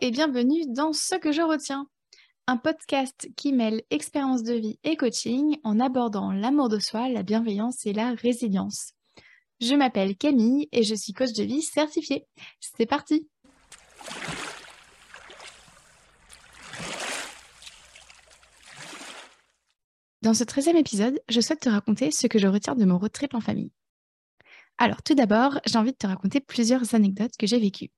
Et bienvenue dans Ce que je retiens, un podcast qui mêle expérience de vie et coaching en abordant l'amour de soi, la bienveillance et la résilience. Je m'appelle Camille et je suis coach de vie certifiée. C'est parti Dans ce 13e épisode, je souhaite te raconter ce que je retiens de mon road trip en famille. Alors, tout d'abord, j'ai envie de te raconter plusieurs anecdotes que j'ai vécues.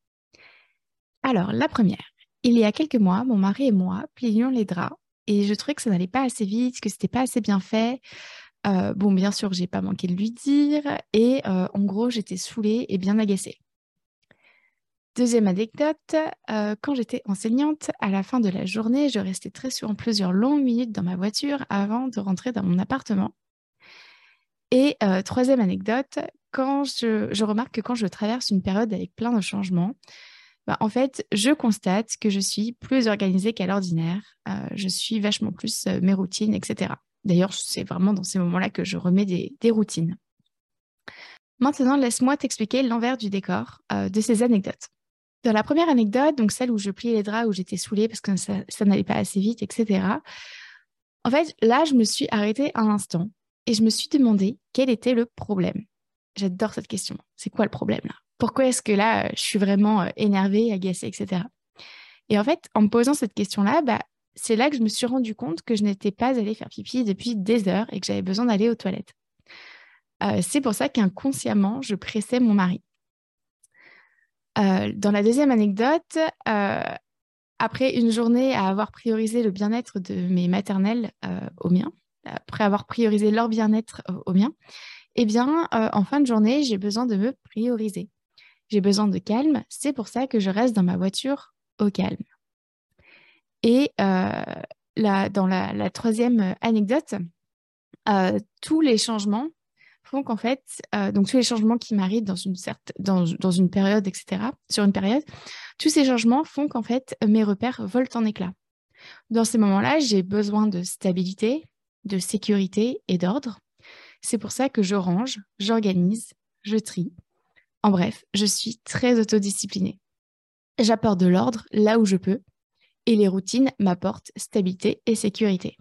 Alors, la première. Il y a quelques mois, mon mari et moi plions les draps et je trouvais que ça n'allait pas assez vite, que c'était pas assez bien fait. Euh, bon, bien sûr, j'ai pas manqué de lui dire et euh, en gros, j'étais saoulée et bien agacée. Deuxième anecdote, euh, quand j'étais enseignante, à la fin de la journée, je restais très souvent plusieurs longues minutes dans ma voiture avant de rentrer dans mon appartement. Et troisième anecdote, quand je, je, remarque que quand je traverse une période avec plein de changements, bah, en fait, je constate que je suis plus organisée qu'à l'ordinaire. Euh, je suis vachement plus euh, mes routines, etc. D'ailleurs, c'est vraiment dans ces moments-là que je remets des, routines. Maintenant, laisse-moi t'expliquer l'envers du décor euh, de ces anecdotes. Dans la première anecdote, donc celle où je pliais les draps, où j'étais saoulée parce que ça, ça n'allait pas assez vite, etc. En fait, là, je me suis arrêtée un instant et je me suis demandé quel était le problème. J'adore cette question. C'est quoi le problème là? Pourquoi est-ce que là, je suis vraiment euh, énervée, agacée, etc. Et en fait, en me posant cette question-là, bah, c'est là que je me suis rendu compte que je n'étais pas allée faire pipi depuis des heures et que j'avais besoin d'aller aux toilettes. Euh, c'est pour ça qu'inconsciemment, je pressais mon mari. Euh, dans la deuxième anecdote, après une journée à avoir priorisé le bien-être de mes maternelles au mien, après avoir priorisé leur bien-être au mien, eh bien, en fin de journée, j'ai besoin de me prioriser. J'ai besoin de calme. C'est pour ça que je reste dans ma voiture au calme. Et euh, dans la, troisième anecdote, euh, tous les changements font qu'en fait, euh, donc tous les changements qui m'arrivent dans une, dans, dans, une période, etc., sur une période, tous ces changements font qu'en fait, mes repères volent en éclats. Dans ces moments-là, j'ai besoin de stabilité, de sécurité et d'ordre. C'est pour ça que je range, j'organise, je trie. En bref, je suis très autodisciplinée. J'apporte de l'ordre là où je peux et les routines m'apportent stabilité et sécurité.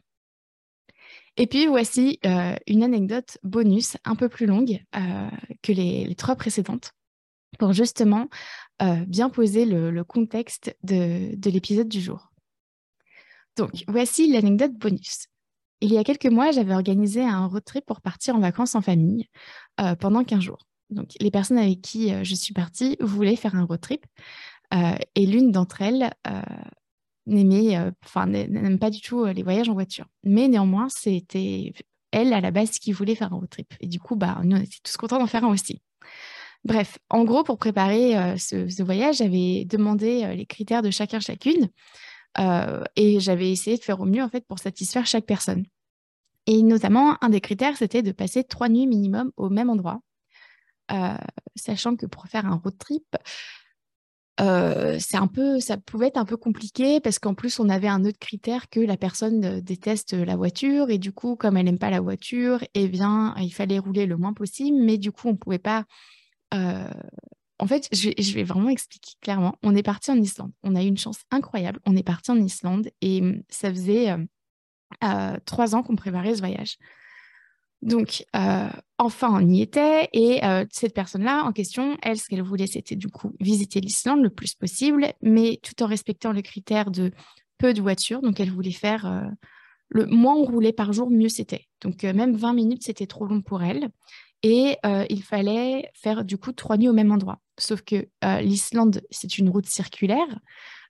Et puis voici euh, une anecdote bonus un peu plus longue euh, que les, trois précédentes pour justement euh, bien poser le, contexte de, de l'épisode du jour. Donc voici l'anecdote bonus. Il y a quelques mois, j'avais organisé un road trip pour partir en vacances en famille pendant 15 jours. Donc, les personnes avec qui euh, je suis partie voulaient faire un road trip. Euh, et l'une d'entre elles euh, n'aimait, enfin, n'aime pas du tout les voyages en voiture. Mais néanmoins, c'était elle, à la base, qui voulait faire un road trip. Et du coup, bah, nous, on était tous contents d'en faire un aussi. Bref, en gros, pour préparer ce, voyage, j'avais demandé les critères de chacun, chacune. et j'avais essayé de faire au mieux, en fait, pour satisfaire chaque personne. Et notamment, un des critères, c'était de passer trois nuits minimum au même endroit. Euh, sachant que pour faire un road trip, euh, un peu, ça pouvait être un peu compliqué parce qu'en plus on avait un autre critère que la personne euh, déteste la voiture et du coup comme elle n'aime pas la voiture, eh bien il fallait rouler le moins possible, mais du coup on pouvait pas. En fait, je, vais vraiment expliquer clairement. On est parti en Islande. On a eu une chance incroyable. On est parti en Islande et hum, ça faisait trois ans qu'on préparait ce voyage. Donc, euh, enfin, on y était. Et euh, cette personne-là, en question, elle, ce qu'elle voulait, c'était du coup visiter l'Islande le plus possible, mais tout en respectant le critère de peu de voitures. Donc, elle voulait faire euh, le moins on roulait par jour, mieux c'était. Donc, même 20 minutes, c'était trop long pour elle. Et il fallait faire du coup trois nuits au même endroit. Sauf que l'Islande, c'est une route circulaire.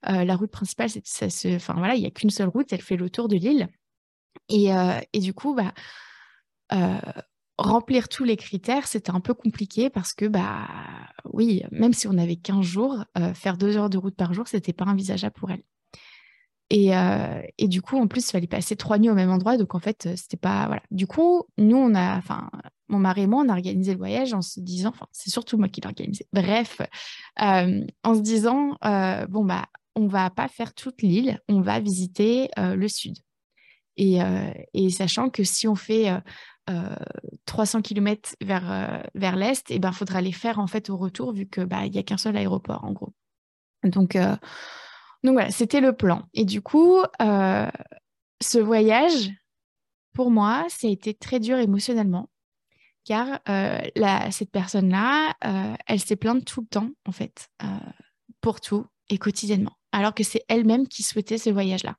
la route principale, c'est, ça enfin voilà, il n'y a qu'une seule route, elle fait le tour de l'île. Et, et du coup, bah, remplir tous les critères, c'était un peu compliqué parce que, bah, oui, même si on avait 15 jours, euh, faire deux heures de route par jour, c'était pas envisageable pour elle. Et, euh, et, du coup, en plus, il fallait passer trois nuits au même endroit. Donc, en fait, c'était pas. Voilà. Du coup, nous, on a. Enfin, mon mari et moi, on a organisé le voyage en se disant. Enfin, c'est surtout moi qui l'ai organisé. Bref, en se disant bon, bah, on va pas faire toute l'île, on va visiter le sud. Et, et, sachant que si on fait 300 km vers, euh, vers l'est, et ben faudra les faire en fait au retour vu que bah a qu'un seul aéroport en gros. Donc euh, Donc voilà, c'était le plan. Et du coup, ce voyage, pour moi, ça a été très dur émotionnellement car cette personne-là, elle s'est plainte tout le temps, en fait, pour tout et quotidiennement, alors que c'est elle-même qui souhaitait ce voyage-là.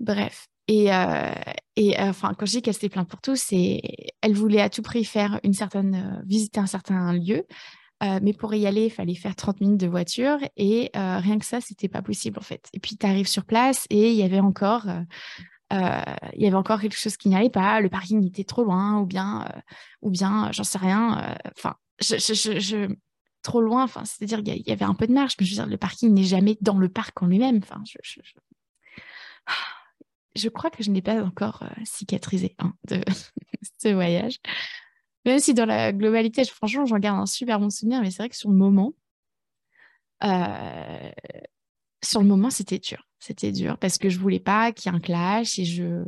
Bref. Et, et enfin, quand je dis qu'elle s'est plainte pour tout, c'est elle voulait à tout prix faire certaine, visiter un certain lieu, mais pour y aller, il fallait faire 30 minutes de voiture et rien que ça, c'était pas possible en fait. Et puis tu arrives sur place et il y avait encore euh, il y avait encore quelque chose qui n'y allait pas, le parking était trop loin, ou bien, euh, ou bien, j'en sais rien. Euh, enfin, trop loin. Enfin, c'est-à-dire qu'il y avait un peu de marge, mais je veux dire, le parking n'est jamais dans le parc en lui-même. Enfin, je, crois que je n'ai pas encore cicatrisé hein, de ce voyage. Même si dans la globalité, franchement, j'en garde un super bon souvenir, mais c'est vrai que sur le moment, sur le moment, c'était dur. C'était dur parce que je voulais pas qu'il y ait un clash et je.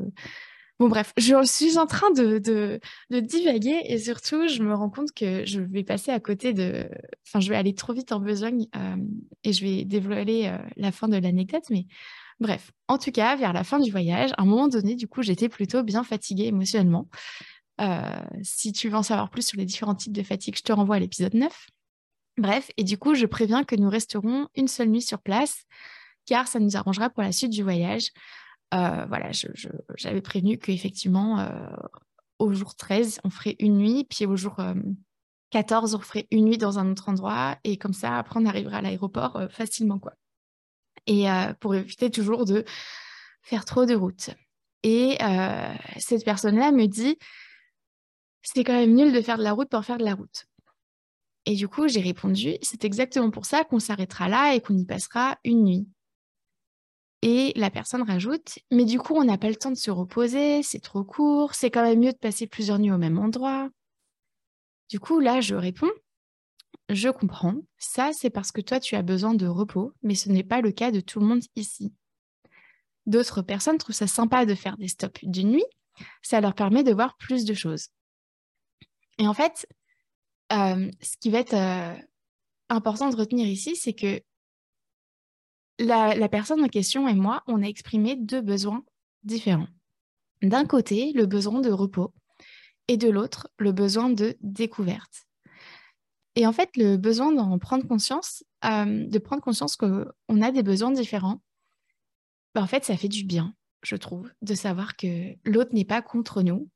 Bon, bref, je suis en train de, de, divaguer et surtout, je me rends compte que je vais passer à côté de. Enfin, je vais aller trop vite en besogne euh, et je vais dévoiler euh, la fin de l'anecdote. Mais bref, en tout cas, vers la fin du voyage, à un moment donné, du coup, j'étais plutôt bien fatiguée émotionnellement. Euh, si tu veux en savoir plus sur les différents types de fatigue, je te renvoie à l'épisode 9. Bref, et du coup, je préviens que nous resterons une seule nuit sur place, car ça nous arrangera pour la suite du voyage. Euh, voilà, j'avais prévenu qu'effectivement, euh, au jour 13, on ferait une nuit, puis au jour 14, euh, on ferait une nuit dans un autre endroit, et comme ça, après, on arrivera à l'aéroport facilement, quoi. Et pour éviter toujours de faire trop de route. Et cette personne-là me dit, c'est quand même nul de faire de la route pour faire de la route. Et du coup, j'ai répondu, c'est exactement pour ça qu'on s'arrêtera là et qu'on y passera une nuit. Et la personne rajoute, mais du coup, on n'a pas le temps de se reposer, c'est trop court, c'est quand même mieux de passer plusieurs nuits au même endroit. Du coup, là, je réponds, je comprends, ça c'est parce que toi, tu as besoin de repos, mais ce n'est pas le cas de tout le monde ici. D'autres personnes trouvent ça sympa de faire des stops d'une nuit, ça leur permet de voir plus de choses. Et en fait, euh, ce qui va être euh, important de retenir ici, c'est que la, personne en question et moi, on a exprimé deux besoins différents. D'un côté, le besoin de repos et de l'autre, le besoin de découverte. Et en fait, le besoin d'en prendre conscience, euh, de prendre conscience qu'on a des besoins différents, bah, en fait, ça fait du bien, je trouve, de savoir que l'autre n'est pas contre nous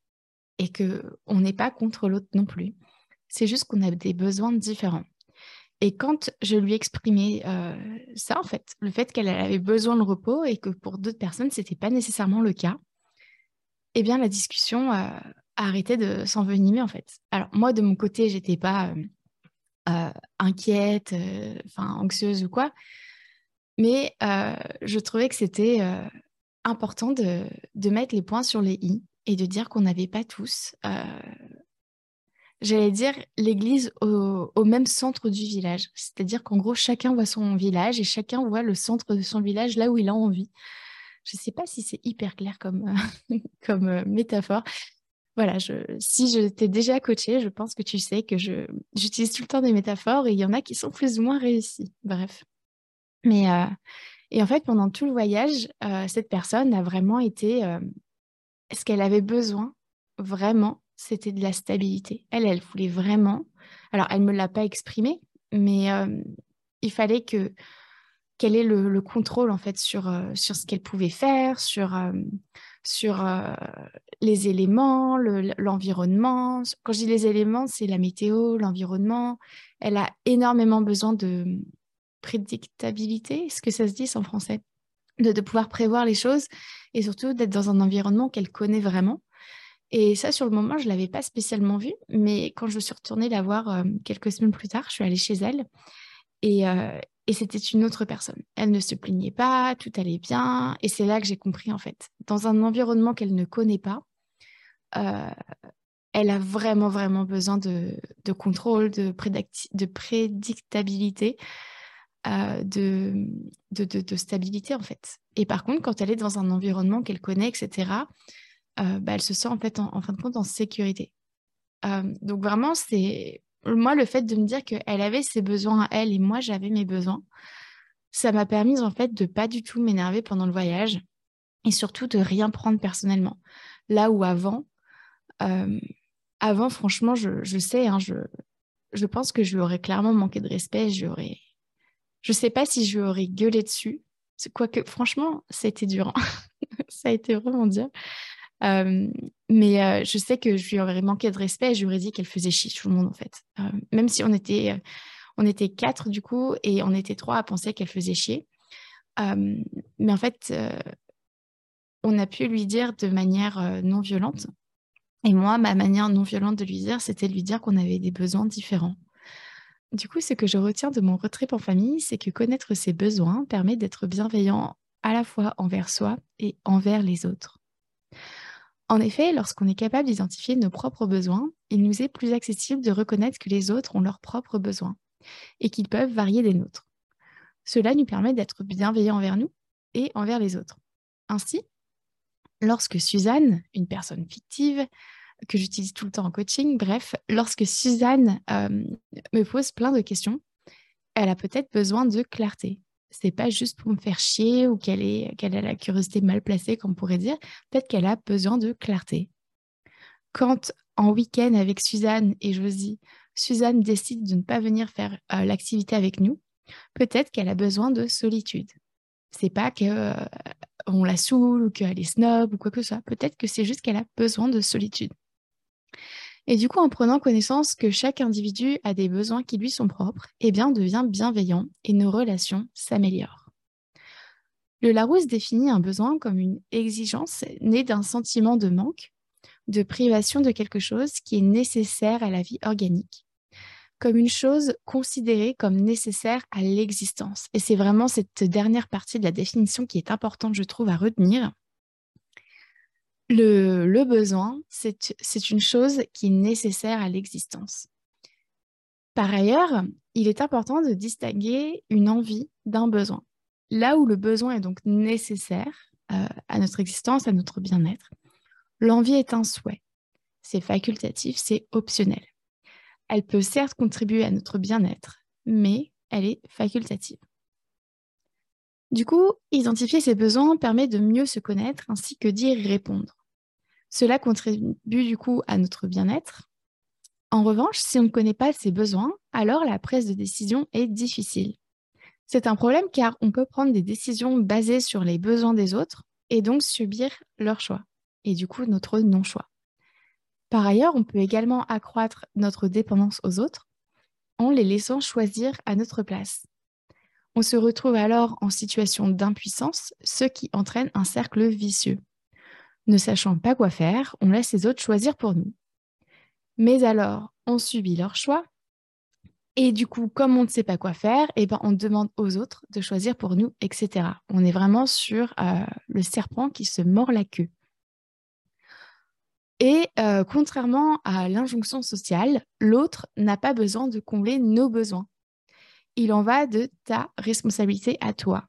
et qu'on n'est pas contre l'autre non plus. C'est juste qu'on a des besoins différents. Et quand je lui exprimais euh, ça, en fait, le fait qu'elle avait besoin de repos et que pour d'autres personnes, ce n'était pas nécessairement le cas, eh bien, la discussion a arrêté de s'envenimer, en fait. Alors, moi, de mon côté, j'étais pas euh, inquiète, enfin, anxieuse ou quoi, mais je trouvais que c'était important de, de, mettre les points sur les i et de dire qu'on n'avait pas tous j'allais dire, l'église au, même centre du village. C'est-à-dire qu'en gros, chacun voit son village et chacun voit le centre de son village là où il a envie. Je ne sais pas si c'est hyper clair comme, comme euh, métaphore. Voilà, je, si je t'ai déjà coaché, je pense que tu sais que j'utilise tout le temps des métaphores et il y en a qui sont plus ou moins réussies. Bref. Mais, euh, et en fait, pendant tout le voyage, euh, cette personne a vraiment été ce qu'elle avait besoin, vraiment, c'était de la stabilité. Elle, elle voulait vraiment. Alors, elle ne me l'a pas exprimé, mais euh, il fallait que qu'elle ait le, contrôle en fait sur, euh, ce qu'elle pouvait faire, euh, sur les éléments, l'environnement. Quand je dis les éléments, c'est la météo, l'environnement. Elle a énormément besoin de prédictabilité, est-ce que ça se dit en français de, pouvoir prévoir les choses et surtout d'être dans un environnement qu'elle connaît vraiment. Et ça, sur le moment, je ne l'avais pas spécialement vu, mais quand je suis retournée la voir euh, quelques semaines plus tard, je suis allée chez elle et, euh, et c'était une autre personne. Elle ne se plaignait pas, tout allait bien, et c'est là que j'ai compris en fait. Dans un environnement qu'elle ne connaît pas, euh, elle a vraiment, vraiment besoin de, contrôle, de, de prédictabilité. de, de, stabilité en fait. Et par contre, quand elle est dans un environnement qu'elle connaît, etc., euh, bah, elle se sent en fait en, fin de compte en sécurité. Euh, donc vraiment, c'est moi le fait de me dire qu'elle avait ses besoins à elle et moi j'avais mes besoins, ça m'a permis en fait de pas du tout m'énerver pendant le voyage et surtout de rien prendre personnellement. Là où avant, euh, avant franchement, je, sais, hein, je, je pense que je lui aurais clairement manqué de respect. Je aurais, je sais pas si je lui aurais gueulé dessus. Quoique, franchement, c'était dur. Hein. ça a été vraiment dur. Euh, mais euh, je sais que je lui aurais manqué de respect et je lui aurais dit qu'elle faisait chier tout le monde en fait. même si on était, on était quatre du coup et on était trois à penser qu'elle faisait chier. mais en fait, on a pu lui dire de manière euh, non violente. Et moi, ma manière non violente de lui dire, c'était de lui dire qu'on avait des besoins différents. Du coup, ce que je retiens de mon retrait en famille, c'est que connaître ses besoins permet d'être bienveillant à la fois envers soi et envers les autres. En effet, lorsqu'on est capable d'identifier nos propres besoins, il nous est plus accessible de reconnaître que les autres ont leurs propres besoins et qu'ils peuvent varier des nôtres. Cela nous permet d'être bienveillants envers nous et envers les autres. Ainsi, lorsque Suzanne, une personne fictive que j'utilise tout le temps en coaching, bref, lorsque Suzanne euh, me pose plein de questions, elle a peut-être besoin de clarté. C'est pas juste pour me faire chier ou qu'elle a la curiosité mal placée, comme on pourrait dire. Peut-être qu'elle a besoin de clarté. Quand en week-end avec Suzanne et Josie, Suzanne décide de ne pas venir faire euh, l'activité avec nous, peut-être qu'elle a besoin de solitude. C'est pas que euh, on la saoule ou qu'elle est snob ou quoi que ce soit. Peut-être que c'est juste qu'elle a besoin de solitude. Et du coup, en prenant connaissance que chaque individu a des besoins qui lui sont propres, eh bien, devient bienveillant et nos relations s'améliorent. Le Larousse définit un besoin comme une exigence née d'un sentiment de manque, de privation de quelque chose qui est nécessaire à la vie organique comme une chose considérée comme nécessaire à l'existence. Et c'est vraiment cette dernière partie de la définition qui est importante, je trouve, à retenir. Le, besoin, c'est une chose qui est nécessaire à l'existence. Par ailleurs, il est important de distinguer une envie d'un besoin. Là où le besoin est donc nécessaire euh, à notre existence, à notre bien-être, l'envie est un souhait. C'est facultatif, c'est optionnel. Elle peut certes contribuer à notre bien-être, mais elle est facultative. Du coup, identifier ses besoins permet de mieux se connaître ainsi que d'y répondre. Cela contribue du coup à notre bien-être. En revanche, si on ne connaît pas ses besoins, alors la prise de décision est difficile. C'est un problème car on peut prendre des décisions basées sur les besoins des autres et donc subir leur choix, et du coup notre non-choix. Par ailleurs, on peut également accroître notre dépendance aux autres en les laissant choisir à notre place. On se retrouve alors en situation d'impuissance, ce qui entraîne un cercle vicieux. Ne sachant pas quoi faire, on laisse les autres choisir pour nous. Mais alors, on subit leur choix. Et du coup, comme on ne sait pas quoi faire, eh ben, on demande aux autres de choisir pour nous, etc. On est vraiment sur euh, le serpent qui se mord la queue. Et euh, contrairement à l'injonction sociale, l'autre n'a pas besoin de combler nos besoins. Il en va de ta responsabilité à toi.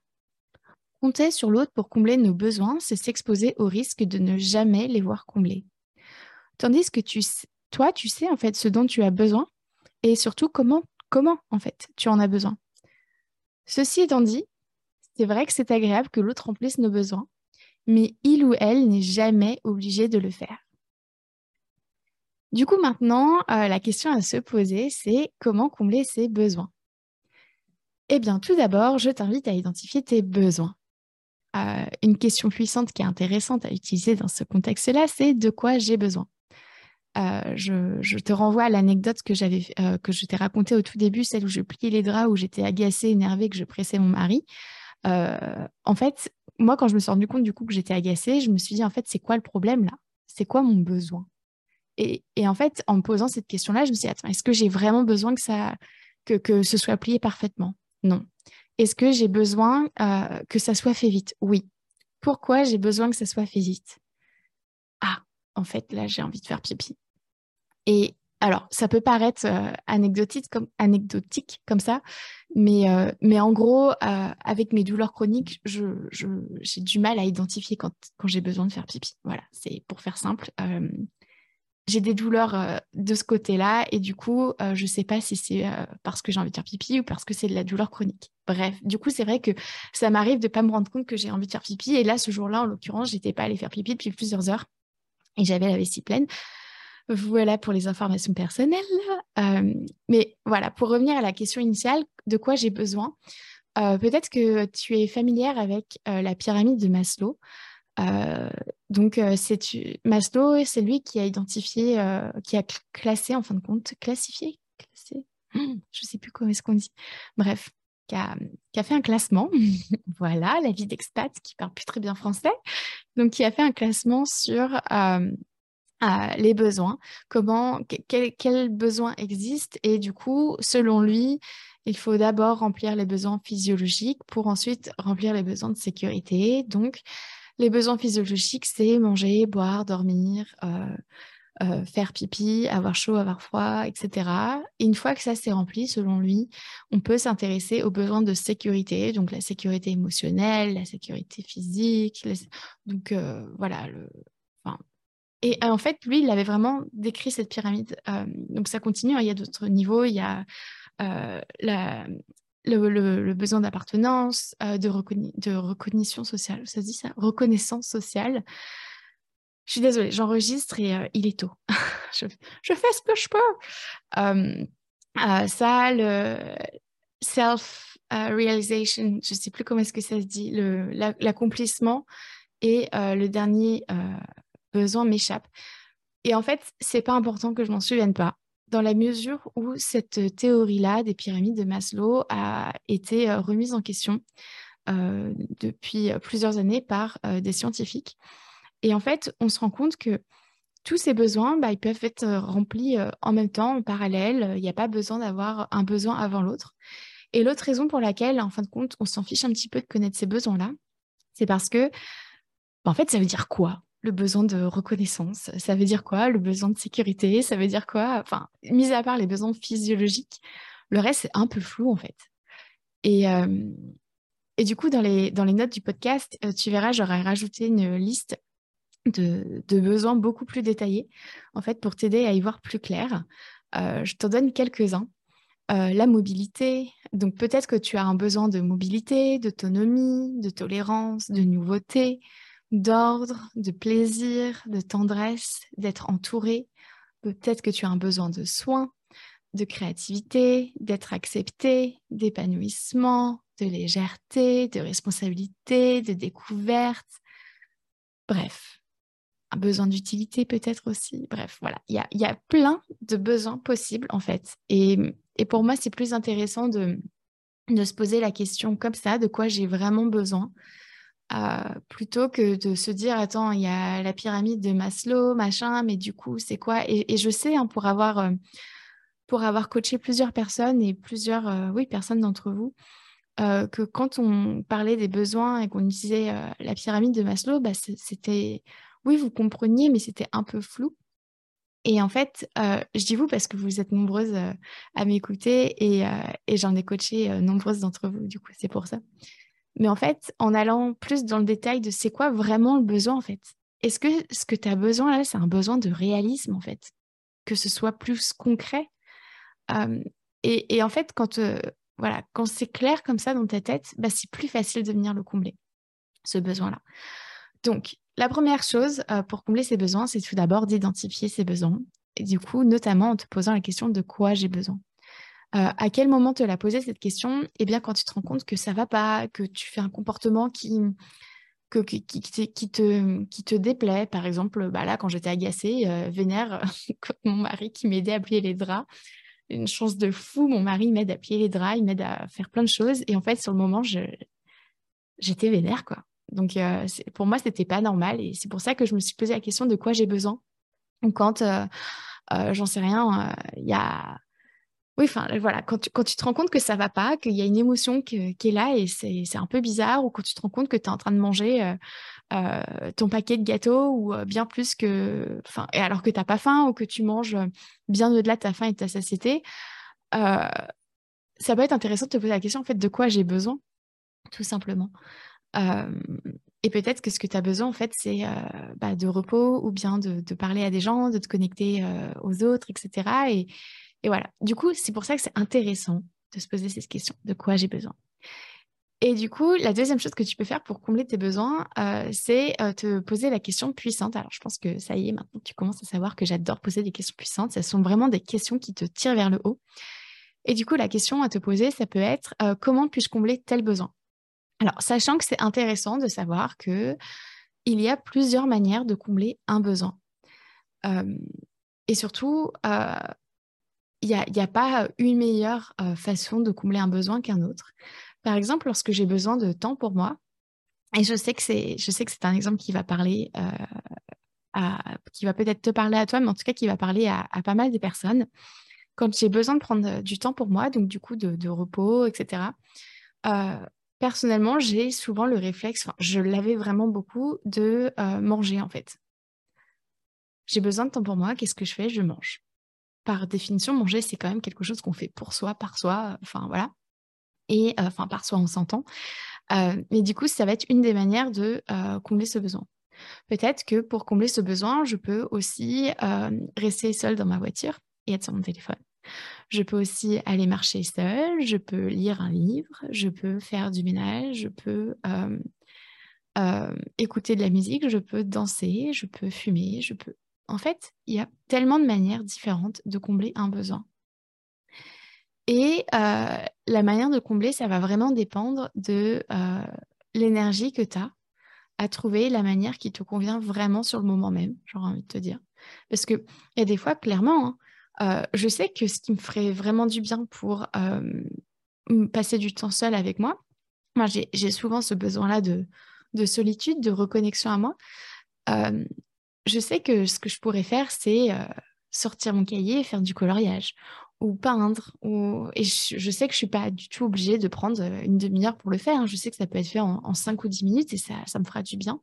Compter sur l'autre pour combler nos besoins, c'est s'exposer au risque de ne jamais les voir comblés. Tandis que toi, tu sais en fait ce dont tu as besoin et surtout comment, comment en fait tu en as besoin. Ceci étant dit, c'est vrai que c'est agréable que l'autre remplisse nos besoins, mais il ou elle n'est jamais obligé de le faire. Du coup, maintenant, euh, la question à se poser, c'est comment combler ses besoins? Eh bien, tout d'abord, je t'invite à identifier tes besoins. Euh, une question puissante qui est intéressante à utiliser dans ce contexte-là, c'est de quoi j'ai besoin. Euh, je, te renvoie à l'anecdote que j'avais que je t'ai racontée au tout début, celle où je pliais les draps, où j'étais agacée, énervée, que je pressais mon mari. en fait, moi, quand je me suis rendu compte du coup que j'étais agacée, je me suis dit en fait, c'est quoi le problème là? C'est quoi mon besoin? Et, en fait, en me posant cette question-là, je me suis dit, attends, est-ce que j'ai vraiment besoin que, ça, que, que ce soit plié parfaitement? Non. Est-ce que j'ai besoin euh, que ça soit fait vite? Oui. Pourquoi j'ai besoin que ça soit fait vite? Ah, en fait, là, j'ai envie de faire pipi. Et alors, ça peut paraître euh, anecdotique, comme, ça, mais, euh, en gros, avec mes douleurs chroniques, j'ai du mal à identifier quand j'ai besoin de faire pipi. Voilà, c'est pour faire simple j'ai des douleurs de ce côté-là et du coup, je ne sais pas si c'est parce que j'ai envie de faire pipi ou parce que c'est de la douleur chronique. Bref, du coup, c'est vrai que ça m'arrive de ne pas me rendre compte que j'ai envie de faire pipi. Et là, ce jour-là, en l'occurrence, j'étais pas allée faire pipi depuis plusieurs heures et j'avais la vessie pleine. Voilà pour les informations personnelles. mais voilà, pour revenir à la question initiale, de quoi j'ai besoin? Peut-être que tu es familière avec la pyramide de Maslow. Euh, donc, euh, c'est Maslow, c'est lui qui a identifié, euh, qui a classé, en fin de compte, classifié, classé, je ne sais plus comment est-ce qu'on dit. Bref, qui a, fait un classement. voilà, la vie d'expat qui parle plus très bien français. Donc, qui a fait un classement sur les besoins, comment, quels besoins existent. Et du coup, selon lui, il faut d'abord remplir les besoins physiologiques pour ensuite remplir les besoins de sécurité. Donc, les besoins physiologiques, c'est manger, boire, dormir, euh, euh, faire pipi, avoir chaud, avoir froid, etc. Et une fois que ça s'est rempli, selon lui, on peut s'intéresser aux besoins de sécurité, donc la sécurité émotionnelle, la sécurité physique. Donc euh, voilà. Et en fait, lui, il avait vraiment décrit cette pyramide. donc ça continue, hein, il y a d'autres niveaux. Il y a la, le, besoin d'appartenance, euh, de, reconnaissance sociale. Ça se dit ça? Reconnaissance sociale. Je suis désolée, j'enregistre et euh, il est tôt. je, fais ce que je peux. Euh, ça, le self-realization, je ne sais plus comment est-ce que ça se dit, l'accomplissement et le dernier besoin m'échappe. Et en fait, c'est pas important que je m'en souvienne pas dans la mesure où cette théorie-là des pyramides de Maslow a été euh, remise en question euh, depuis plusieurs années par euh, des scientifiques. Et en fait, on se rend compte que tous ces besoins, bah, ils peuvent être remplis en même temps, en parallèle. Il n'y a pas besoin d'avoir un besoin avant l'autre. Et l'autre raison pour laquelle, en fin de compte, on s'en fiche un petit peu de connaître ces besoins-là, c'est parce que, bah, en fait, ça veut dire quoi? Le besoin de reconnaissance. Ça veut dire quoi? Le besoin de sécurité? Ça veut dire quoi? Enfin, mis à part les besoins physiologiques, le reste, c'est un peu flou en fait. Et, euh, et du coup, dans les, dans les notes du podcast, euh, tu verras, j'aurais rajouté une liste de, besoins beaucoup plus détaillés, en fait, pour t'aider à y voir plus clair. Euh, je t'en donne quelques-uns. la mobilité. Donc peut-être que tu as un besoin de mobilité, d'autonomie, de tolérance, de nouveauté, d'ordre, de plaisir, de tendresse, d'être entouré. Peut-être que tu as un besoin de soins, de créativité, d'être accepté, d'épanouissement, de légèreté, de responsabilité, de découverte. Bref, un besoin d'utilité peut-être aussi. Bref, voilà, il y a, plein de besoins possibles en fait. Et, pour moi, c'est plus intéressant de, se poser la question comme ça, de quoi j'ai vraiment besoin euh, plutôt que de se dire attends il y a la pyramide de Maslow machin mais du coup c'est quoi? Et, je sais hein, pour avoir euh, pour avoir coaché plusieurs personnes et plusieurs euh, oui personnes d'entre vous que quand on parlait des besoins et qu'on utilisait la pyramide de Maslow bah, c'était oui vous compreniez mais c'était un peu flou et en fait, je dis vous parce que vous êtes nombreuses à m'écouter et, et j'en ai coaché nombreuses d'entre vous, du coup, c'est pour ça. Mais en fait, en allant plus dans le détail de c'est quoi vraiment le besoin, en fait. Est-ce que ce que tu as besoin là, c'est un besoin de réalisme, en fait? Que ce soit plus concret? Et, en fait, quand, voilà, quand c'est clair comme ça dans ta tête, bah, c'est plus facile de venir le combler, ce besoin-là. Donc, la première chose pour combler ces besoins, c'est tout d'abord d'identifier ces besoins. Et du coup, notamment en te posant la question de quoi j'ai besoin. Euh, à quel moment te la poser cette question? Eh bien, quand tu te rends compte que ça va pas, que tu fais un comportement qui, te déplaît. Par exemple, bah là, quand j'étais agacée, euh, vénère, mon mari qui m'aidait à plier les draps, une chance de fou, mon mari m'aide à plier les draps, il m'aide à faire plein de choses. Et en fait, sur le moment, j'étais vénère, quoi. Donc, euh, pour moi, c'était pas normal. Et c'est pour ça que je me suis posé la question de quoi j'ai besoin. Quand, j'en sais rien, il y a oui, enfin voilà, quand tu, quand te rends compte que ça va pas, qu'il y a une émotion qui est là et c'est un peu bizarre, ou quand tu te rends compte que tu es en train de manger euh, euh, ton paquet de gâteaux ou euh, bien plus que. Enfin, et alors que tu n'as pas faim ou que tu manges bien au-delà de ta faim et de ta satiété, ça peut être intéressant de te poser la question en fait de quoi j'ai besoin, tout simplement. Et peut-être que ce que tu as besoin, en fait, c'est bah, de repos ou bien de, parler à des gens, de te connecter aux autres, etc. Et, et voilà. Du coup, c'est pour ça que c'est intéressant de se poser cette question. De quoi j'ai besoin? Et du coup, la deuxième chose que tu peux faire pour combler tes besoins, euh, c'est euh, te poser la question puissante. Alors, je pense que ça y est, maintenant, tu commences à savoir que j'adore poser des questions puissantes. Ce sont vraiment des questions qui te tirent vers le haut. Et du coup, la question à te poser, ça peut être euh, comment puis-je combler tel besoin? Alors, sachant que c'est intéressant de savoir que il y a plusieurs manières de combler un besoin. et surtout, il n'y a, a, pas une meilleure façon de combler un besoin qu'un autre. Par exemple, lorsque j'ai besoin de temps pour moi, et je sais que c'est, je sais que c'est un exemple qui va parler, euh, à, qui va peut-être te parler à toi, mais en tout cas qui va parler à, pas mal de personnes. Quand j'ai besoin de prendre euh, du temps pour moi, donc du coup de, repos, etc. Euh, personnellement, j'ai souvent le réflexe, je l'avais vraiment beaucoup, de manger en fait. J'ai besoin de temps pour moi, qu'est-ce que je fais? Je mange. Par définition, manger, c'est quand même quelque chose qu'on fait pour soi, par soi, enfin voilà et euh, enfin par soi on s'entend. Euh, mais du coup, ça va être une des manières de euh, combler ce besoin. Peut-être que pour combler ce besoin, je peux aussi rester seule dans ma voiture et être sur mon téléphone. Je peux aussi aller marcher seule, je peux lire un livre, je peux faire du ménage, je peux écouter de la musique, je peux danser, je peux fumer, je peux... En fait, il y a tellement de manières différentes de combler un besoin. Et euh, la manière de combler, ça va vraiment dépendre de euh, l'énergie que tu as à trouver la manière qui te convient vraiment sur le moment même, j'aurais envie de te dire. Parce qu'il y a des fois, clairement, hein, euh, je sais que ce qui me ferait vraiment du bien pour passer du temps seul avec moi, moi j'ai souvent ce besoin-là de, de, solitude, de reconnexion à moi. Je sais que ce que je pourrais faire, c'est sortir mon cahier et faire du coloriage ou peindre. Et je, sais que je suis pas du tout obligée de prendre euh, une demi-heure pour le faire. Hein. Je sais que ça peut être fait en, 5 ou 10 minutes et ça, ça me fera du bien.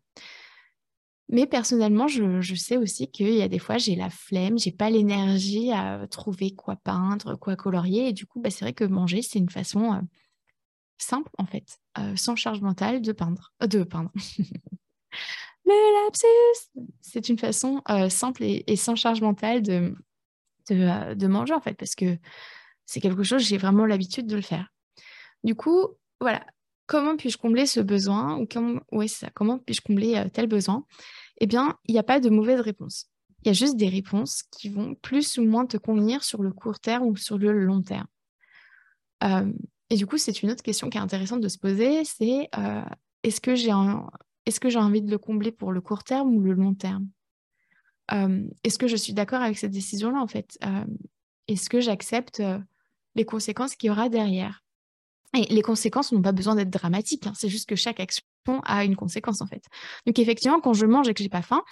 Mais personnellement, je, sais aussi qu'il y a des fois, j'ai la flemme, j'ai pas l'énergie à trouver quoi peindre, quoi colorier. Et du coup, bah, c'est vrai que manger, c'est une façon euh, simple, en fait, euh, sans charge mentale de peindre. de peindre. Le lapsus C'est une façon simple et, sans charge mentale de, euh, de, manger en fait, parce que c'est quelque chose, j'ai vraiment l'habitude de le faire. Du coup, voilà, comment puis-je combler ce besoin ou comment, ça, comment puis-je combler euh, tel besoin? Eh bien, il n'y a pas de mauvaise réponse. Il y a juste des réponses qui vont plus ou moins te convenir sur le court terme ou sur le long terme. Euh, et du coup, c'est une autre question qui est intéressante de se poser, c'est est-ce que j'ai est-ce que j'ai envie de le combler pour le court terme ou le long terme? Est-ce que je suis d'accord avec cette décision-là, en fait? Est-ce que j'accepte les conséquences qu'il y aura derrière? Et les conséquences n'ont pas besoin d'être dramatiques, hein, c'est juste que chaque action a une conséquence, en fait. Donc, effectivement, quand je mange et que j'ai pas faim,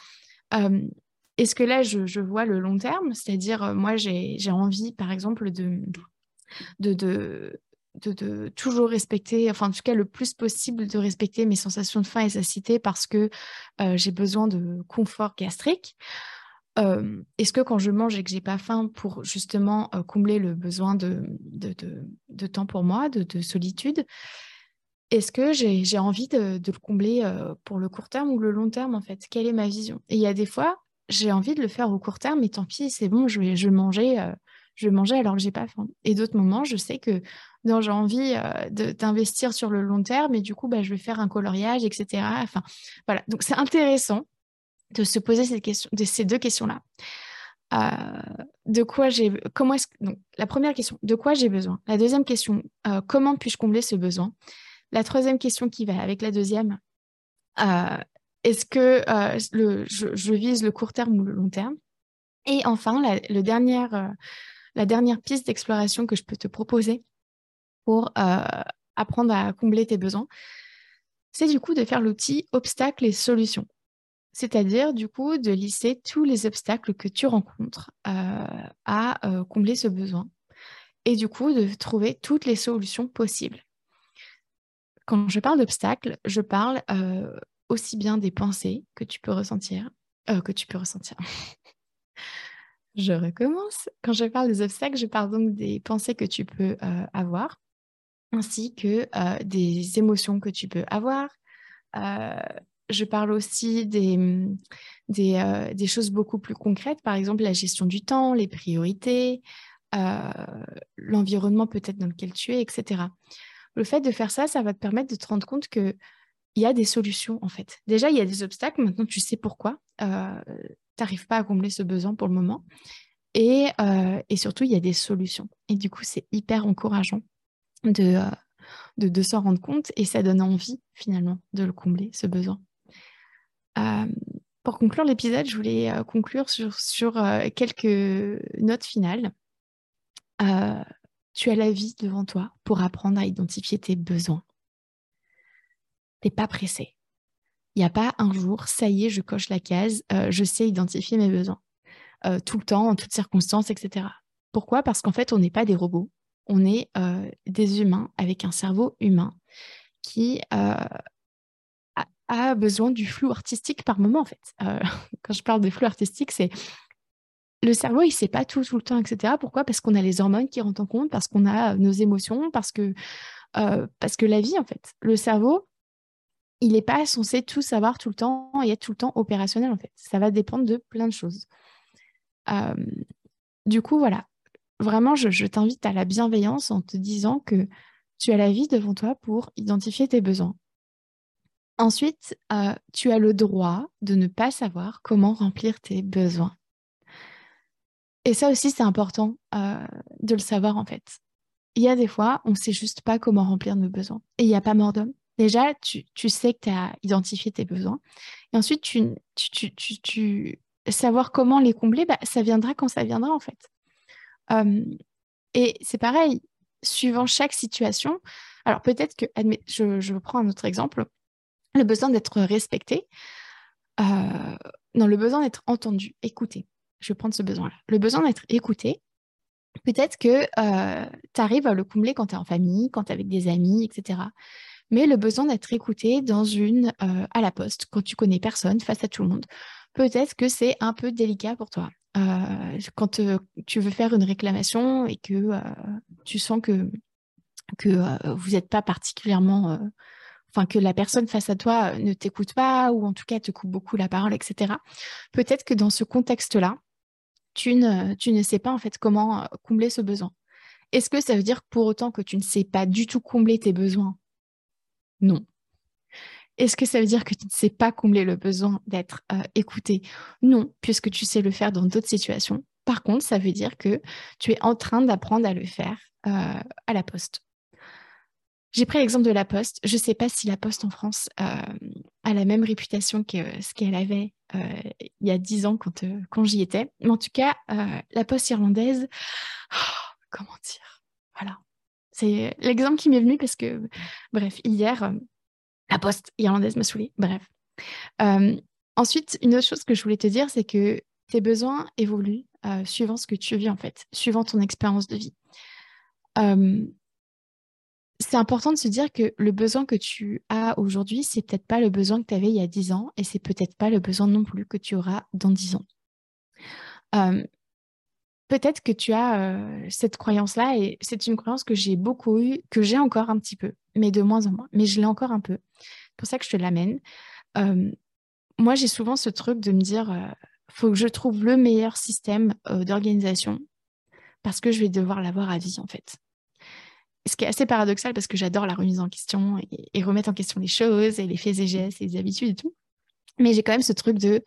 est-ce que là, je, vois le long terme? C'est-à-dire, moi, j'ai envie, par exemple, de, de de, toujours respecter, enfin en tout cas le plus possible de respecter mes sensations de faim et satiété parce que j'ai besoin de confort gastrique. Est-ce que quand je mange et que j'ai pas faim pour justement combler le besoin de, de, temps pour moi, de, solitude, est-ce que j'ai envie de, le combler pour le court terme ou le long terme en fait? Quelle est ma vision? Et il y a des fois, j'ai envie de le faire au court terme, mais tant pis, c'est bon, je vais, je manger je vais manger alors que j'ai pas faim. Et d'autres moments, je sais que j'ai envie euh, d'investir sur le long terme et du coup, bah, je vais faire un coloriage, etc. Enfin, voilà. Donc, c'est intéressant de se poser de ces deux questions-là. Euh, de quoi j'ai, comment est-ce, donc, la première question, de quoi j'ai besoin? La deuxième question, euh, comment puis-je combler ce besoin? La troisième question qui va avec la deuxième, est-ce que je, vise le court terme ou le long terme? Et enfin, la, le dernière, la dernière piste d'exploration que je peux te proposer pour euh, apprendre à combler tes besoins, c'est du coup de faire l'outil obstacles et solutions. C'est-à-dire du coup de lisser tous les obstacles que tu rencontres euh, à euh, combler ce besoin et du coup de trouver toutes les solutions possibles. Quand je parle d'obstacles, je parle aussi bien des pensées que tu peux ressentir, que tu peux ressentir, Je recommence. Quand je parle des obstacles, je parle donc des pensées que tu peux euh, avoir, ainsi que euh, des émotions que tu peux avoir. Euh, je parle aussi des, des, choses beaucoup plus concrètes, par exemple la gestion du temps, les priorités, l'environnement peut-être dans lequel tu es, etc. Le fait de faire ça, ça va te permettre de te rendre compte que il y a des solutions en fait. Déjà, il y a des obstacles, maintenant tu sais pourquoi. N'arrives pas à combler ce besoin pour le moment. Et, euh, et, surtout, il y a des solutions. Et du coup, c'est hyper encourageant de, euh, de, de s'en rendre compte et ça donne envie finalement de le combler, ce besoin. pour conclure l'épisode, je voulais conclure sur, sur quelques notes finales. tu as la vie devant toi pour apprendre à identifier tes besoins t'es pas pressé. Il n'y a pas un jour, ça y est, je coche la case, euh, je sais identifier mes besoins. Euh, tout le temps, en toutes circonstances, etc. Pourquoi? Parce qu'en fait, on n'est pas des robots. On est euh, des humains avec un cerveau humain qui a, besoin du flou artistique par moment, en fait. quand je parle de flou artistique, c'est le cerveau, il ne sait pas tout, tout le temps, etc. Pourquoi? Parce qu'on a les hormones qui rentrent en compte, parce qu'on a nos émotions, parce que, parce que la vie, en fait. Le cerveau, il n'est pas censé tout savoir tout le temps et être tout le temps opérationnel en fait. Ça va dépendre de plein de choses. du coup, voilà. Vraiment, je, t'invite à la bienveillance en te disant que tu as la vie devant toi pour identifier tes besoins. Ensuite, euh, tu as le droit de ne pas savoir comment remplir tes besoins. Et ça aussi, c'est important euh, de le savoir en fait. Il y a des fois, on ne sait juste pas comment remplir nos besoins. Et il n'y a pas mort d'homme. Déjà, tu, sais que tu as identifié tes besoins. Et ensuite, tu, savoir comment les combler, bah, ça viendra quand ça viendra, en fait. et c'est pareil, suivant chaque situation. Alors, peut-être que, je, je prends un autre exemple, le besoin d'être respecté. Euh, non, le besoin d'être entendu, écouté. Je vais prendre ce besoin-là. Le besoin d'être écouté, peut-être que euh, tu arrives à le combler quand tu es en famille, quand tu es avec des amis, etc mais le besoin d'être écouté dans une euh, à la poste quand tu connais personne face à tout le monde. Peut-être que c'est un peu délicat pour toi. Euh, quand euh, tu veux faire une réclamation et que tu sens que, que vous n'êtes pas particulièrement, enfin que la personne face à toi ne t'écoute pas ou en tout cas te coupe beaucoup la parole, etc. Peut-être que dans ce contexte-là, tu ne, tu ne sais pas en fait comment combler ce besoin. Est-ce que ça veut dire pour autant que tu ne sais pas du tout combler tes besoins non. Est-ce que ça veut dire que tu ne sais pas combler le besoin d'être euh, écouté? Non, puisque tu sais le faire dans d'autres situations. Par contre, ça veut dire que tu es en train d'apprendre à le faire euh, à la poste. J'ai pris l'exemple de la poste. Je ne sais pas si la poste en France euh, a la même réputation que ce qu'elle avait il y a dix ans quand, quand j'y étais. Mais en tout cas, la poste irlandaise, comment dire? Voilà, c'est l'exemple qui m'est venu parce que, bref, hier, euh, la poste irlandaise m'a saoulée. Bref. Euh, ensuite, une autre chose que je voulais te dire, c'est que tes besoins évoluent euh, suivant ce que tu vis, en fait, suivant ton expérience de vie. c'est important de se dire que le besoin que tu as aujourd'hui, c'est peut-être pas le besoin que tu avais il y a 10 ans et c'est peut-être pas le besoin non plus que tu auras dans 10 ans peut-être que tu as euh, cette croyance-là et c'est une croyance que j'ai beaucoup eue, que j'ai encore un petit peu, mais de moins en moins. Mais je l'ai encore un peu. C'est pour ça que je te l'amène. moi, j'ai souvent ce truc de me dire, euh, faut que je trouve le meilleur système euh, d'organisation parce que je vais devoir l'avoir à vie, en fait. Ce qui est assez paradoxal parce que j'adore la remise en question et, et, remettre en question les choses et les faits et gestes et les habitudes et tout. Mais j'ai quand même ce truc de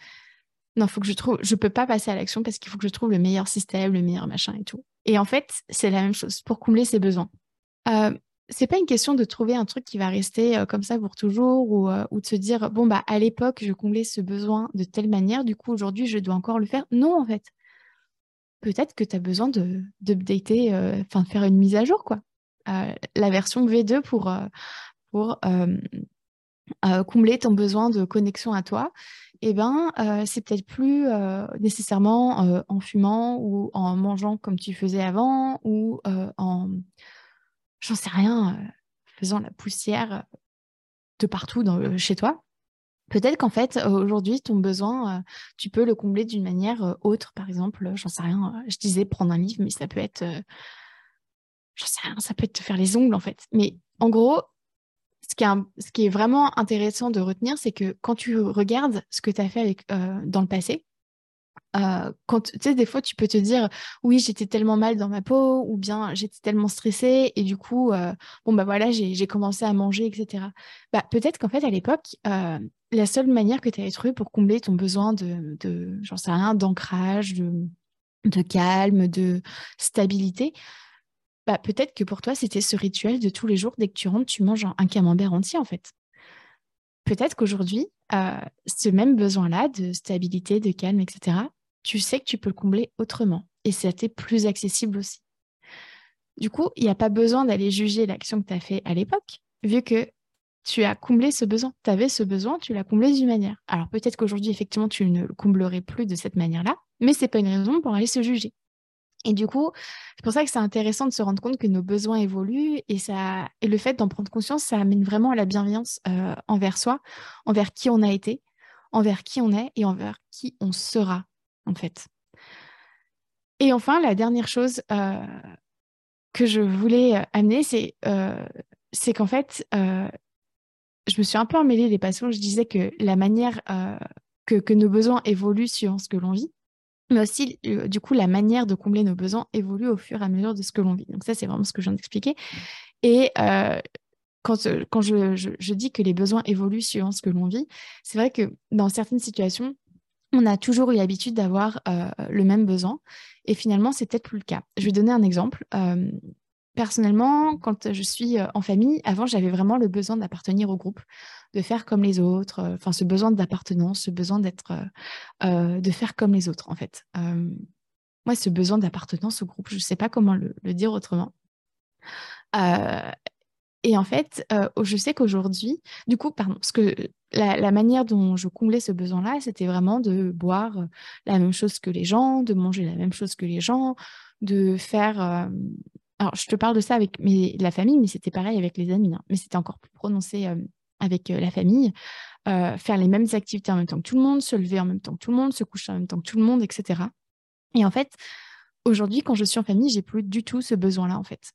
non, faut que je trouve, je peux pas passer à l'action parce qu'il faut que je trouve le meilleur système, le meilleur machin et tout. Et en fait, c'est la même chose pour combler ses besoins. Euh, c'est pas une question de trouver un truc qui va rester euh, comme ça pour toujours ou, euh, ou, de se dire bon bah à l'époque je comblais ce besoin de telle manière, du coup aujourd'hui je dois encore le faire. Non en fait. Peut-être que tu as besoin de d'updater, euh, enfin de faire une mise à jour quoi. la version V2 pour, pour combler ton besoin de connexion à toi eh ben, euh, c'est peut-être plus euh, nécessairement euh, en fumant ou en mangeant comme tu faisais avant ou en, j'en sais rien, faisant la poussière de partout chez toi. Peut-être qu'en fait, aujourd'hui, ton besoin, tu peux le combler d'une manière autre. Par exemple, j'en sais rien, je disais prendre un livre, mais ça peut être, j'en sais rien, ça peut être te faire les ongles en fait. Mais en gros, ce qui, est vraiment intéressant de retenir, c'est que quand tu regardes ce que tu as fait avec, dans le passé, quand tu sais, des fois, tu peux te dire oui, j'étais tellement mal dans ma peau, ou bien j'étais tellement stressée, et du coup, bon, bah voilà, j'ai commencé à manger, etc. Bah, peut-être qu'en fait, à l'époque, la seule manière que tu avais trouvé pour combler ton besoin de, j'en d'ancrage, de calme, de stabilité, bah, peut-être que pour toi, c'était ce rituel de tous les jours, dès que tu rentres, tu manges un camembert entier, en fait. Peut-être qu'aujourd'hui, ce même besoin-là de stabilité, de calme, etc., tu sais que tu peux le combler autrement et c'était plus accessible aussi. Du coup, il n'y a pas besoin d'aller juger l'action que tu as fait à l'époque, vu que tu as comblé ce besoin. Tu avais ce besoin, tu l'as comblé d'une manière. Alors peut-être qu'aujourd'hui, effectivement, tu ne le comblerais plus de cette manière-là, mais ce n'est pas une raison pour aller se juger. Et du coup, c'est pour ça que c'est intéressant de se rendre compte que nos besoins évoluent et, ça, et le fait d'en prendre conscience, ça amène vraiment à la bienveillance euh, envers soi, envers qui on a été, envers qui on est et envers qui on sera en fait. Et enfin, la dernière chose euh, que je voulais euh, amener, c'est qu'en fait, je me suis un peu emmêlée des passions. Je disais que la manière que, que, nos besoins évoluent suivant ce que l'on vit, mais aussi, du coup, la manière de combler nos besoins évolue au fur et à mesure de ce que l'on vit. Donc ça, c'est vraiment ce que je viens d'expliquer. Et quand, quand je, je, dis que les besoins évoluent suivant ce que l'on vit, c'est vrai que dans certaines situations, on a toujours eu l'habitude d'avoir euh, le même besoin. Et finalement, c'est peut-être plus le cas. Je vais donner un exemple. Euh, personnellement, quand je suis euh, en famille, avant, j'avais vraiment le besoin d'appartenir au groupe, de faire comme les autres, enfin, ce besoin d'appartenance, ce besoin d'être, de faire comme les autres, en fait. moi, ce besoin d'appartenance au groupe, je ne sais pas comment le, dire autrement. Et en fait, euh, je sais qu'aujourd'hui, du coup, pardon, parce que la, manière dont je comblais ce besoin-là, c'était vraiment de boire euh, la même chose que les gens, de manger la même chose que les gens, de faire. Euh, alors, je te parle de ça avec la famille, mais c'était pareil avec les amis, hein, mais c'était encore plus prononcé avec la famille. faire les mêmes activités en même temps que tout le monde, se lever en même temps que tout le monde, se coucher en même temps que tout le monde, etc. Et en fait, aujourd'hui, quand je suis en famille, j'ai plus du tout ce besoin-là, en fait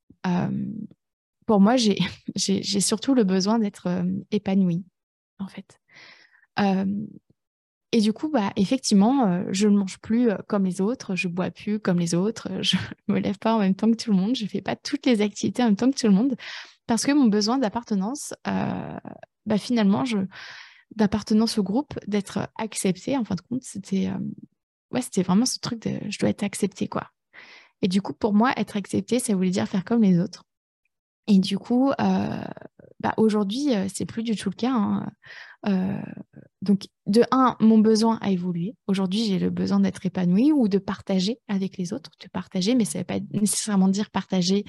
pour moi, j'ai surtout le besoin d'être euh, épanouie, en fait. Euh, et du coup, bah, effectivement, euh, je ne mange plus comme les autres, je bois plus comme les autres, je ne me lève pas en même temps que tout le monde, je ne fais pas toutes les activités en même temps que tout le monde, parce que mon besoin d'appartenance, bah, finalement, d'appartenance au groupe, d'être acceptée, en fin de compte, c'était ouais, c'était vraiment ce truc de je dois être acceptée, quoi. Et du coup, pour moi, être acceptée, ça voulait dire faire comme les autres. Et du coup, euh, bah aujourd'hui, euh, c'est plus du tout le cas. Hein. Euh, donc, de un, mon besoin a évolué. Aujourd'hui, j'ai le besoin d'être épanouie ou de partager avec les autres, de partager, mais ça ne veut pas nécessairement dire partager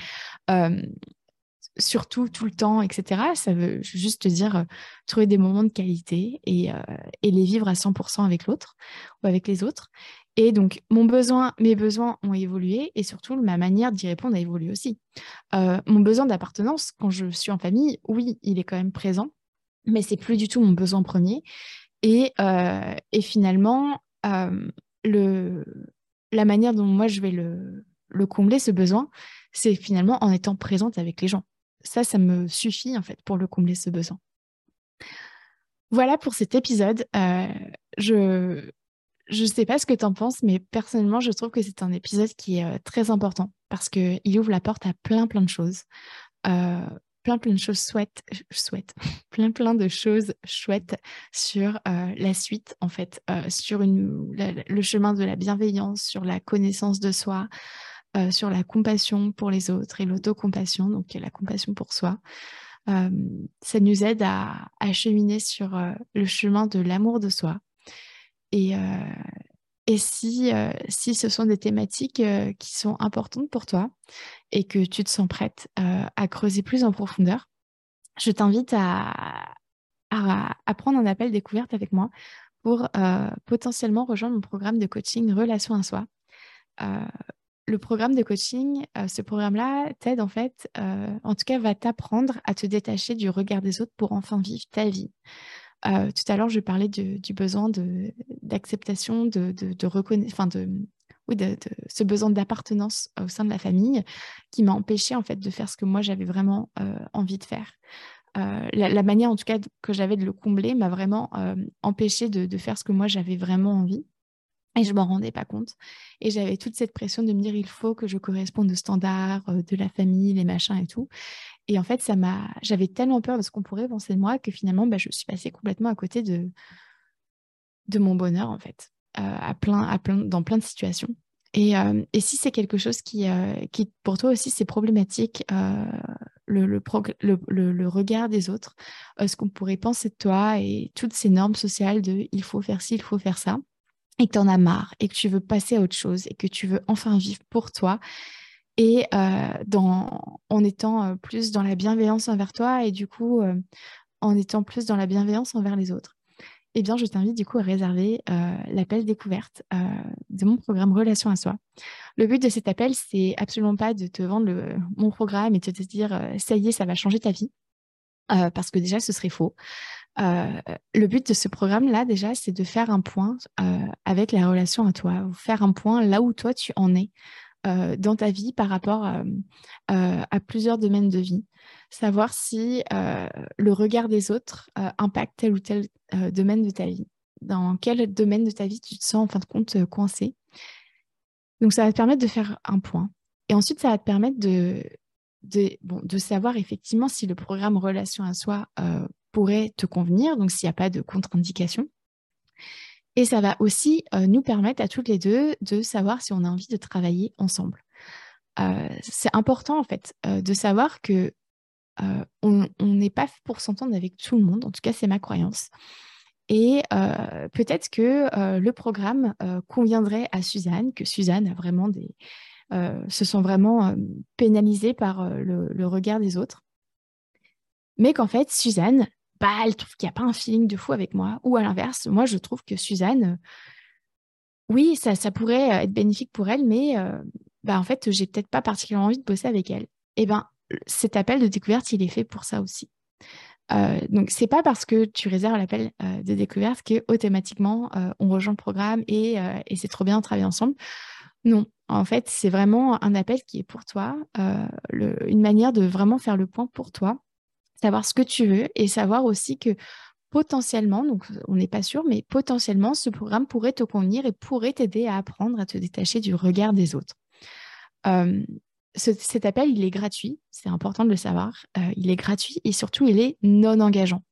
surtout tout le temps, etc. Ça veut juste dire trouver des moments de qualité et, et les vivre à 100% avec l'autre ou avec les autres. Et donc, mon besoin, mes besoins ont évolué et surtout, ma manière d'y répondre a évolué aussi. Euh, mon besoin d'appartenance, quand je suis en famille, oui, il est quand même présent, mais c'est plus du tout mon besoin premier. Et, euh, et finalement, euh, le, la manière dont moi je vais le, le combler, ce besoin, c'est finalement en étant présente avec les gens. Ça, ça me suffit en fait pour le combler, ce besoin. Voilà pour cet épisode. je, je ne sais pas ce que tu en penses, mais personnellement, je trouve que c'est un épisode qui est euh, très important parce qu'il ouvre la porte à plein, plein de choses. Euh, plein, plein de choses chouettes, chouettes, plein, plein de choses chouettes sur euh, la suite, en fait, sur une, le chemin de la bienveillance, sur la connaissance de soi, sur la compassion pour les autres et l'autocompassion, donc la compassion pour soi. ça nous aide à, cheminer sur le chemin de l'amour de soi, et, euh, si, euh, ce sont des thématiques euh, qui sont importantes pour toi et que tu te sens prête à creuser plus en profondeur, je t'invite à, prendre un appel découverte avec moi pour potentiellement rejoindre mon programme de coaching Relation à soi. Le programme de coaching, ce programme-là t'aide en fait, en tout cas va t'apprendre à te détacher du regard des autres pour enfin vivre ta vie. Euh, tout à l'heure, je parlais du, besoin d'acceptation, de, de, de, enfin de, oui, de, ce besoin d'appartenance au sein de la famille qui m'a empêché en fait de faire ce que moi j'avais vraiment euh, envie de faire. la, manière en tout cas que j'avais de le combler m'a vraiment empêché de, faire ce que moi j'avais vraiment envie. Et je m'en rendais pas compte. Et j'avais toute cette pression de me dire il faut que je corresponde aux standards de la famille, les machins et tout. Et en fait, ça m'a, j'avais tellement peur de ce qu'on pourrait penser de moi que finalement, bah, je suis passée complètement à côté de, de mon bonheur, en fait, euh, à plein, à plein, dans plein de situations. Et, euh, et si c'est quelque chose qui, euh, qui, pour toi aussi, c'est problématique, le, le, le, le, regard des autres, ce qu'on pourrait penser de toi et toutes ces normes sociales de il faut faire ci, il faut faire ça, et que tu en as marre, et que tu veux passer à autre chose, et que tu veux enfin vivre pour toi, et euh, en étant euh, plus dans la bienveillance envers toi et du coup euh, en étant plus dans la bienveillance envers les autres. Eh bien, je t'invite du coup à réserver l'appel découverte de mon programme Relation à soi. Le but de cet appel, c'est absolument pas de te vendre mon programme et de te dire ça y est, ça va changer ta vie, parce que déjà, ce serait faux. le but de ce programme-là, déjà, c'est de faire un point avec la relation à toi, ou faire un point là où toi tu en es euh, dans ta vie par rapport euh, à plusieurs domaines de vie. Savoir si euh, le regard des autres impacte tel ou tel domaine de ta vie. Dans quel domaine de ta vie tu te sens en fin de compte coincé. Donc ça va te permettre de faire un point. Et ensuite, ça va te permettre de, de, savoir effectivement si le programme relation à soi pourrait te convenir, donc s'il n'y a pas de contre-indication. Et ça va aussi euh, nous permettre à toutes les deux de savoir si on a envie de travailler ensemble. Euh, c'est important en fait euh, de savoir que on n'est pas pour s'entendre avec tout le monde. En tout cas, c'est ma croyance. Et peut-être que le programme conviendrait à Suzanne, que Suzanne a vraiment des, se sent vraiment pénalisée par le, regard des autres. Mais qu'en fait, Suzanne, bah, elle trouve qu'il n'y a pas un feeling de fou avec moi. Ou à l'inverse, moi, je trouve que Suzanne, euh, oui, ça, ça pourrait euh, être bénéfique pour elle, mais euh, bah, en fait, j'ai peut-être pas particulièrement envie de bosser avec elle. Et eh ben, cet appel de découverte, il est fait pour ça aussi. Euh, donc, c'est pas parce que tu réserves l'appel de découverte que automatiquement on rejoint le programme et, et c'est trop bien de travailler ensemble. Non, en fait, c'est vraiment un appel qui est pour toi, une manière de vraiment faire le point pour toi savoir ce que tu veux et savoir aussi que potentiellement, donc on n'est pas sûr, mais potentiellement, ce programme pourrait te convenir et pourrait t'aider à apprendre à te détacher du regard des autres. cet appel, il est gratuit, c'est important de le savoir. Euh, il est gratuit et surtout, il est non engageant.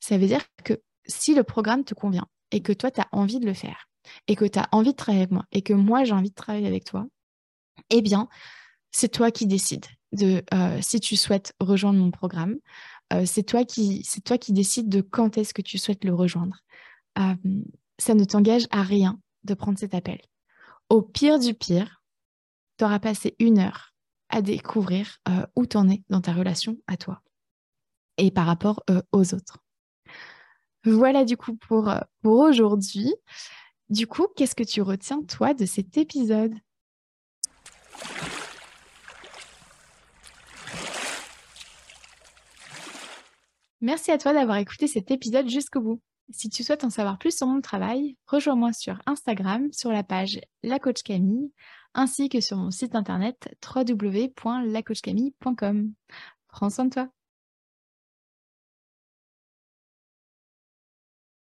Ça veut dire que si le programme te convient et que toi, tu as envie de le faire et que tu as envie de travailler avec moi et que moi, j'ai envie de travailler avec toi, eh bien, c'est toi qui décides de euh, si tu souhaites rejoindre mon programme. Euh, c'est toi qui c'est décides de quand est-ce que tu souhaites le rejoindre. Euh, ça ne t'engage à rien de prendre cet appel. Au pire du pire, tu auras passé une heure à découvrir où tu en es dans ta relation à toi et par rapport aux autres. Voilà du coup pour aujourd'hui. Du coup, qu'est-ce que tu retiens toi de cet épisode? Merci à toi d'avoir écouté cet épisode jusqu'au bout. Si tu souhaites en savoir plus sur mon travail, rejoins-moi sur Instagram sur la page La Camille ainsi que sur mon site internet www.lacoachcamille.com. Prends soin de toi.